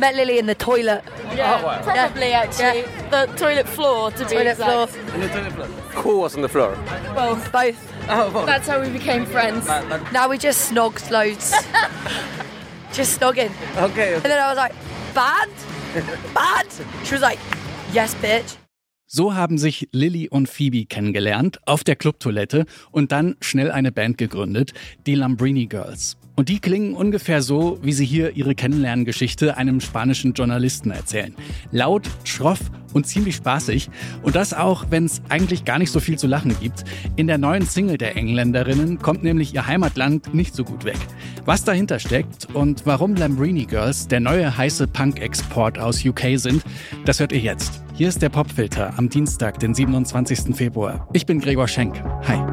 met Lily in the toilet. Yeah, Oh, wow. probably actually. The toilet floor, to be Toilet floor. exact. In the toilet floor. Who was on the floor? Both. Both. Oh, well. That's how we became friends. Now we just snogged loads. just snogging. okay. And then I was like, band? Band? She was like, yes, bitch. So haben sich Lilly und Phoebe kennengelernt auf der Clubtoilette und dann schnell eine Band gegründet, die Lambrini Girls. Und die klingen ungefähr so, wie sie hier ihre Kennenlerngeschichte einem spanischen Journalisten erzählen. Laut, schroff und ziemlich spaßig. Und das auch, wenn es eigentlich gar nicht so viel zu lachen gibt. In der neuen Single der Engländerinnen kommt nämlich ihr Heimatland nicht so gut weg. Was dahinter steckt und warum Lambrini Girls der neue heiße Punk-Export aus UK sind, das hört ihr jetzt. Hier ist der Popfilter am Dienstag, den 27. Februar. Ich bin Gregor Schenk. Hi.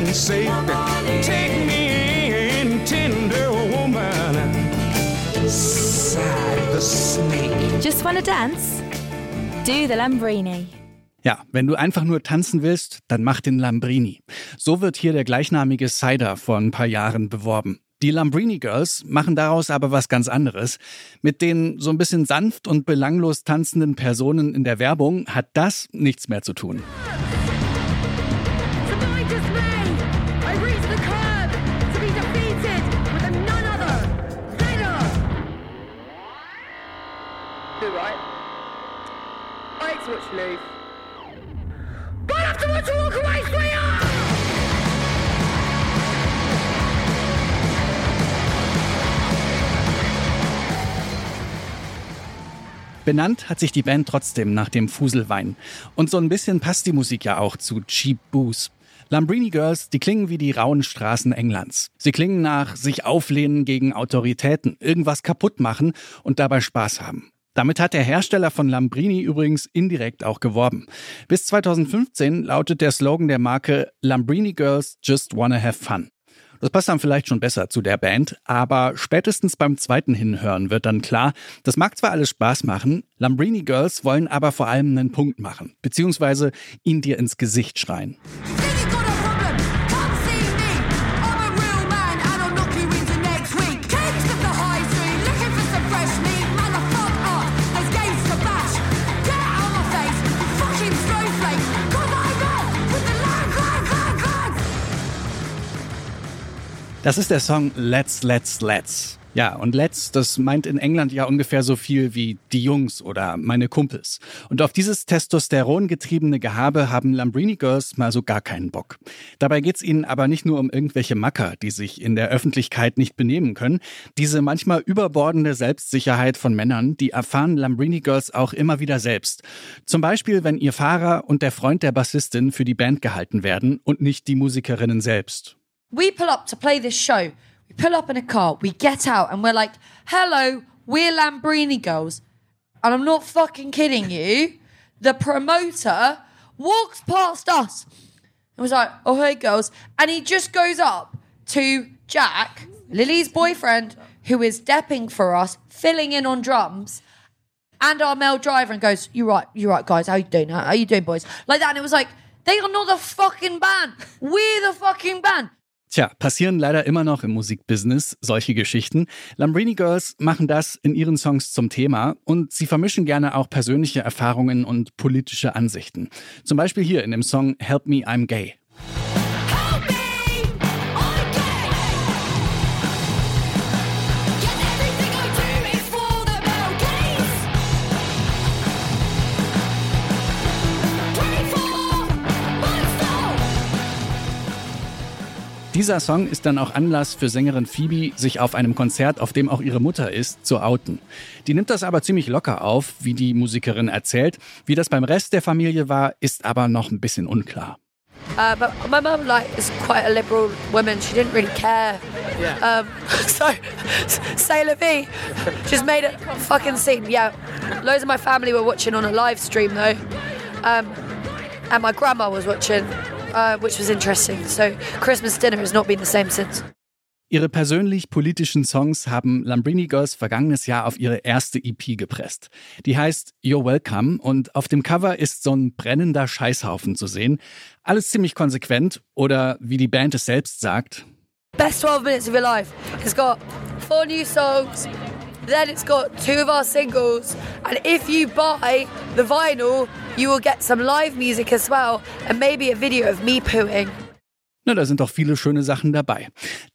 Heaven's sake. Take me in, tender woman. Sighed the snake. Just wanna dance? Do the Lambrini. Ja, wenn du einfach nur tanzen willst, dann mach den Lambrini. So wird hier der gleichnamige Cider vor ein paar Jahren beworben. Die Lambrini Girls machen daraus aber was ganz anderes. Mit den so ein bisschen sanft und belanglos tanzenden Personen in der Werbung hat das nichts mehr zu tun. Benannt hat sich die Band trotzdem nach dem Fuselwein. Und so ein bisschen passt die Musik ja auch zu Cheap Booze. Lambrini Girls, die klingen wie die rauen Straßen Englands. Sie klingen nach sich auflehnen gegen Autoritäten, irgendwas kaputt machen und dabei Spaß haben. Damit hat der Hersteller von Lambrini übrigens indirekt auch geworben. Bis 2015 lautet der Slogan der Marke Lambrini Girls Just Wanna Have Fun. Das passt dann vielleicht schon besser zu der Band, aber spätestens beim zweiten Hinhören wird dann klar, das mag zwar alles Spaß machen, Lambrini Girls wollen aber vor allem einen Punkt machen, beziehungsweise ihn dir ins Gesicht schreien. Das ist der Song Let's, Let's, Let's. Ja, und Let's, das meint in England ja ungefähr so viel wie die Jungs oder meine Kumpels. Und auf dieses testosterongetriebene Gehabe haben Lambrini Girls mal so gar keinen Bock. Dabei geht's ihnen aber nicht nur um irgendwelche Macker, die sich in der Öffentlichkeit nicht benehmen können. Diese manchmal überbordende Selbstsicherheit von Männern, die erfahren Lambrini Girls auch immer wieder selbst. Zum Beispiel, wenn ihr Fahrer und der Freund der Bassistin für die Band gehalten werden und nicht die Musikerinnen selbst. We pull up to play this show. We pull up in a car. We get out and we're like, hello, we're Lambrini girls. And I'm not fucking kidding you. The promoter walks past us and was like, oh, hey, girls. And he just goes up to Jack, Lily's boyfriend, who is depping for us, filling in on drums. and our male driver and goes, you're right, you're right, guys. How you doing? How, you doing, boys?" Like that, and it was like they are not the fucking band. We're the fucking band. Tja, passieren leider immer noch im Musikbusiness solche Geschichten. Lambrini Girls machen das in ihren Songs zum Thema und sie vermischen gerne auch persönliche Erfahrungen und politische Ansichten. Zum Beispiel hier in dem Song Help Me, I'm Gay. Dieser Song ist dann auch Anlass für Sängerin Phoebe, sich auf einem Konzert, auf dem auch ihre Mutter ist, zu outen. Die nimmt das aber ziemlich locker auf, wie die Musikerin erzählt. Wie das beim Rest der Familie war, ist aber noch ein bisschen unklar. Uh, but my mum, like, is quite a liberal woman. She didn't really care. Um, so, say la vie. Just made a fucking scene. Yeah, loads of my family were watching on a live stream though, um, and my grandma was watching, uh, which was interesting. So Christmas dinner has not been the same since. Ihre persönlich politischen Songs haben Lambrini Girls vergangenes Jahr auf ihre erste EP gepresst. Die heißt You're Welcome und auf dem Cover ist so ein brennender Scheißhaufen zu sehen. Alles ziemlich konsequent oder wie die Band es selbst sagt, Best 12 minutes of your life. It's got four new songs, then it's got two of our singles, and if you buy the vinyl, you will get some live music as well, and maybe a video of me pooing. Na, da sind doch viele schöne Sachen dabei.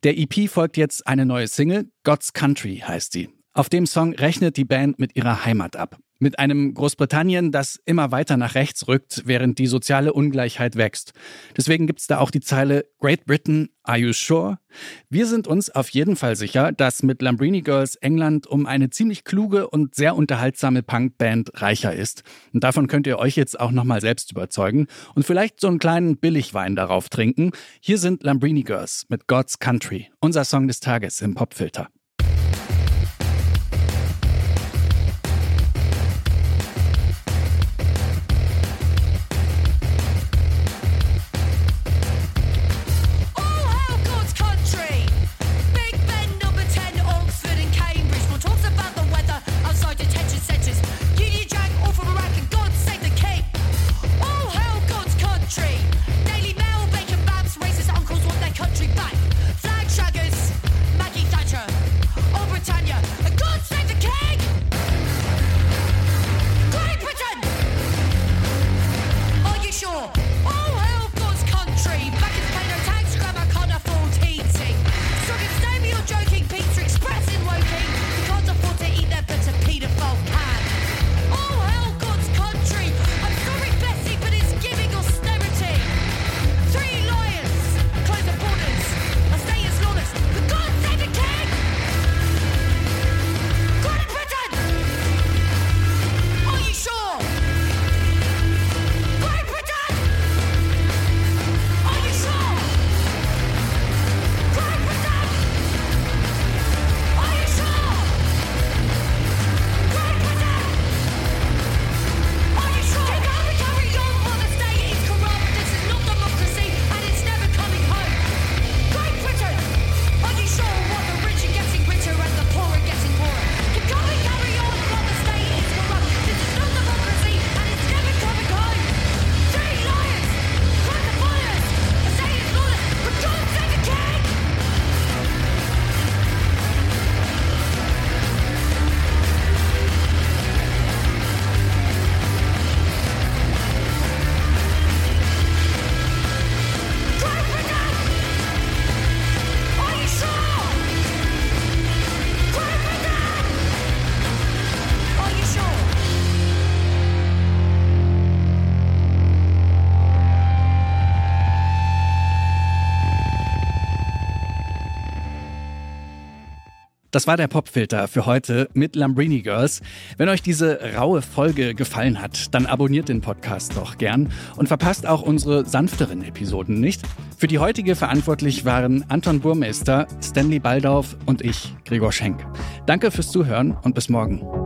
Der EP folgt jetzt eine neue Single, God's Country heißt sie. Auf dem Song rechnet die Band mit ihrer Heimat ab. Mit einem Großbritannien, das immer weiter nach rechts rückt, während die soziale Ungleichheit wächst. Deswegen gibt's da auch die Zeile Great Britain, are you sure? Wir sind uns auf jeden Fall sicher, dass mit Lambrini Girls England um eine ziemlich kluge und sehr unterhaltsame Punkband reicher ist. Und davon könnt ihr euch jetzt auch nochmal selbst überzeugen und vielleicht so einen kleinen Billigwein darauf trinken. Hier sind Lambrini Girls mit God's Country, unser Song des Tages im Popfilter. Das war der Popfilter für heute mit Lambrini Girls. Wenn euch diese raue Folge gefallen hat, dann abonniert den Podcast doch gern und verpasst auch unsere sanfteren Episoden nicht. Für die heutige verantwortlich waren Anton Burmeister, Stanley Baldauf und ich, Gregor Schenk. Danke fürs Zuhören und bis morgen.